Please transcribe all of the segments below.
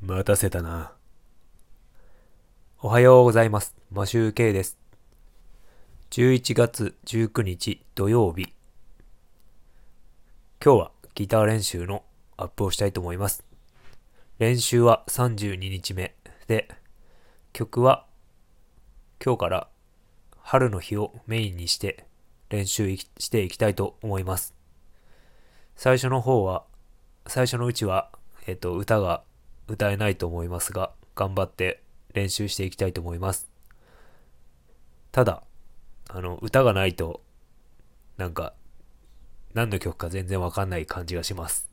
待たせたな。おはようございます。マシューケイです。11月19日土曜日。今日はギター練習のアップをしたいと思います。練習は32日目で、曲は今日から春の日をメインにして練習していきたいと思います。最初の方は、最初のうちは、えっと、歌が歌えないと思いますが、頑張って練習していきたいと思います。ただ、あの、歌がないと、なんか、何の曲か全然わかんない感じがします。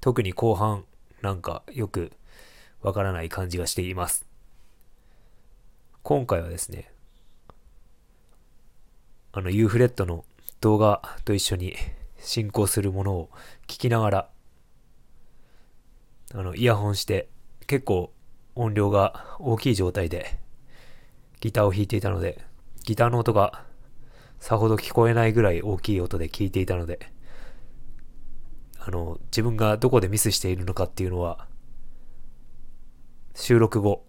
特に後半、なんかよくわからない感じがしています。今回はですね、あの、ユーフレットの動画と一緒に進行するものを聞きながら、あの、イヤホンして、結構音量が大きい状態でギターを弾いていたので、ギターの音がさほど聞こえないぐらい大きい音で聞いていたので、あの、自分がどこでミスしているのかっていうのは、収録後、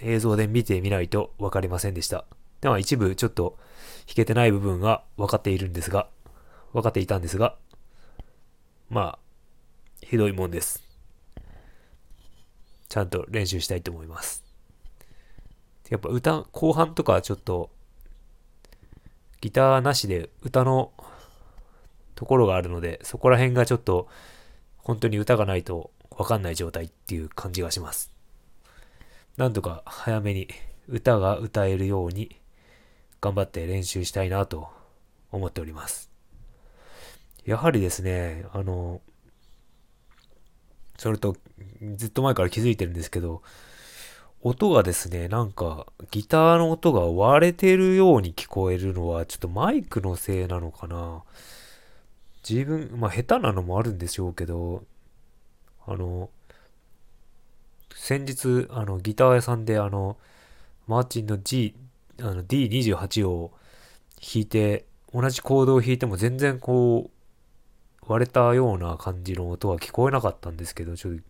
映像で見てみないと分かりませんでした。では一部ちょっと弾けてない部分が分かっているんですが、分かっていたんですが、まあ、ひどいもんです。ちゃんと練習したいと思います。やっぱ歌、後半とかちょっと、ギターなしで歌のところがあるので、そこら辺がちょっと、本当に歌がないとわかんない状態っていう感じがします。なんとか早めに歌が歌えるように頑張って練習したいなと思っております。やはりですね、あの、それとずっと前から気づいてるんですけど、音がですね、なんかギターの音が割れてるように聞こえるのはちょっとマイクのせいなのかな。自分、まあ下手なのもあるんでしょうけど、あの、先日、あの、ギター屋さんであの、マーチンの G、あの D28 を弾いて、同じコードを弾いても全然こう、割れたような感じの音は聞こえなかったんですけど、ちょっと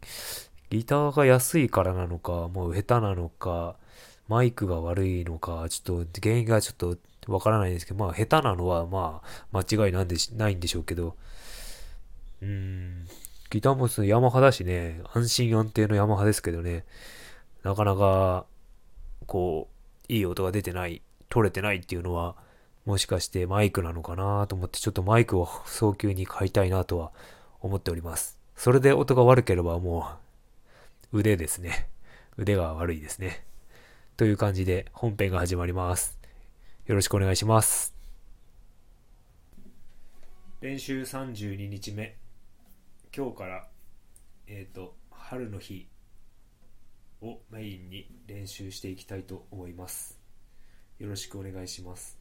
ギターが安いからなのか、もう下手なのか、マイクが悪いのか、ちょっと原因がちょっとわからないんですけど、まあ下手なのはまあ間違いなんでないんでしょうけど、うーん、ギターもそのヤマハだしね、安心安定のヤマハですけどね、なかなかこう、いい音が出てない、取れてないっていうのは、もしかしてマイクなのかなと思ってちょっとマイクを早急に買いたいなとは思っております。それで音が悪ければもう腕ですね。腕が悪いですね。という感じで本編が始まります。よろしくお願いします。練習32日目。今日から、えっ、ー、と、春の日をメインに練習していきたいと思います。よろしくお願いします。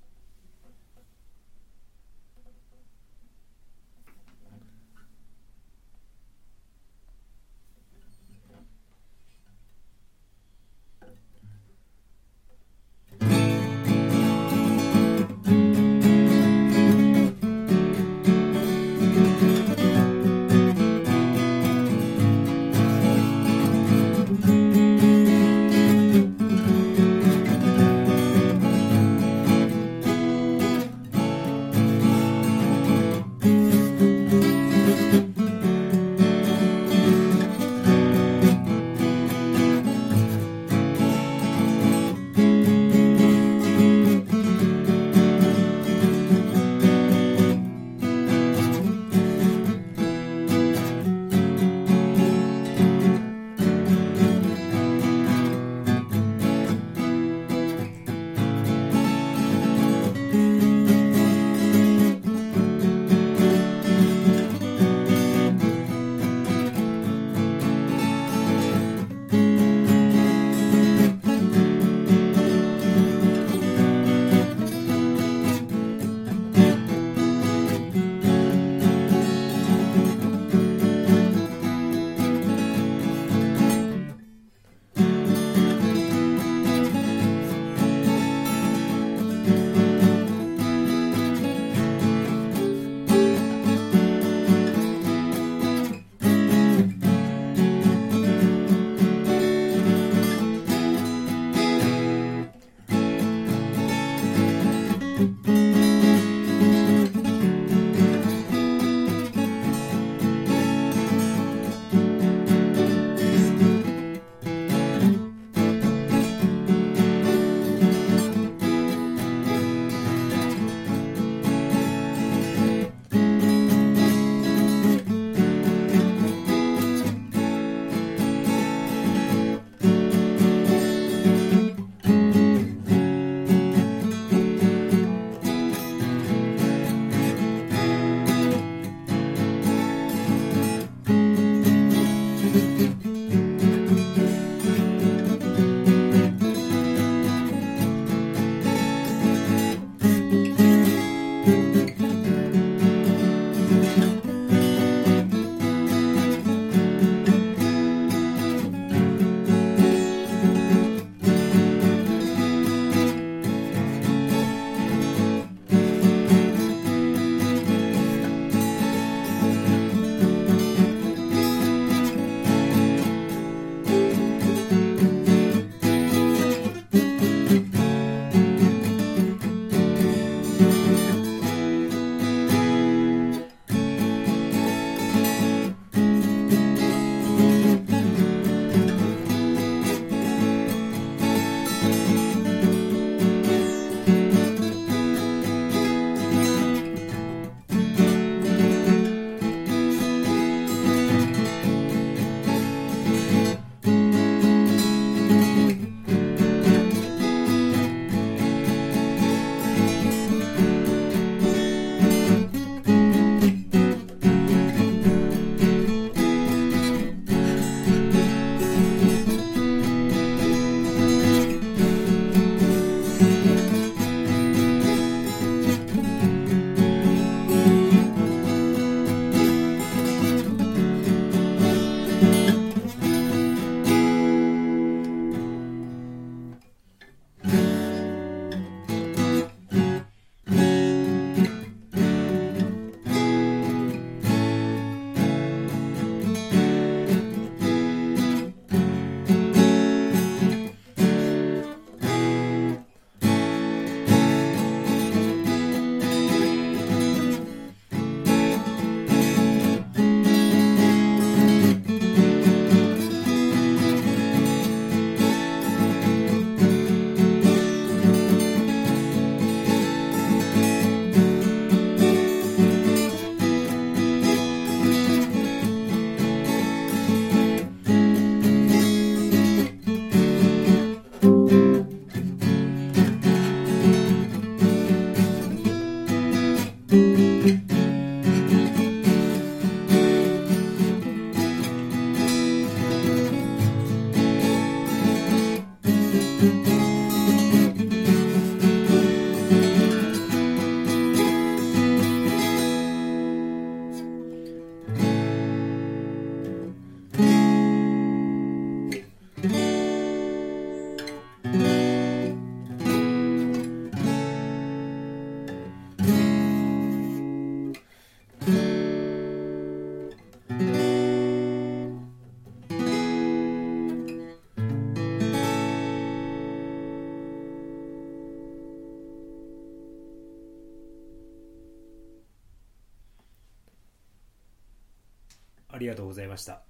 りがとうございました。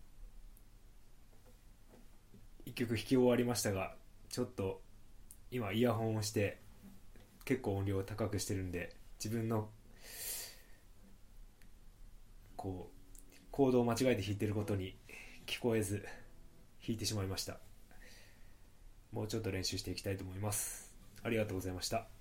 一曲弾き終わりましたがちょっと今イヤホンをして結構音量を高くしてるんで自分のこうコードを間違えて弾いてることに聞こえず弾いてしまいました。もうちょっと練習していきたいと思います。ありがとうございました。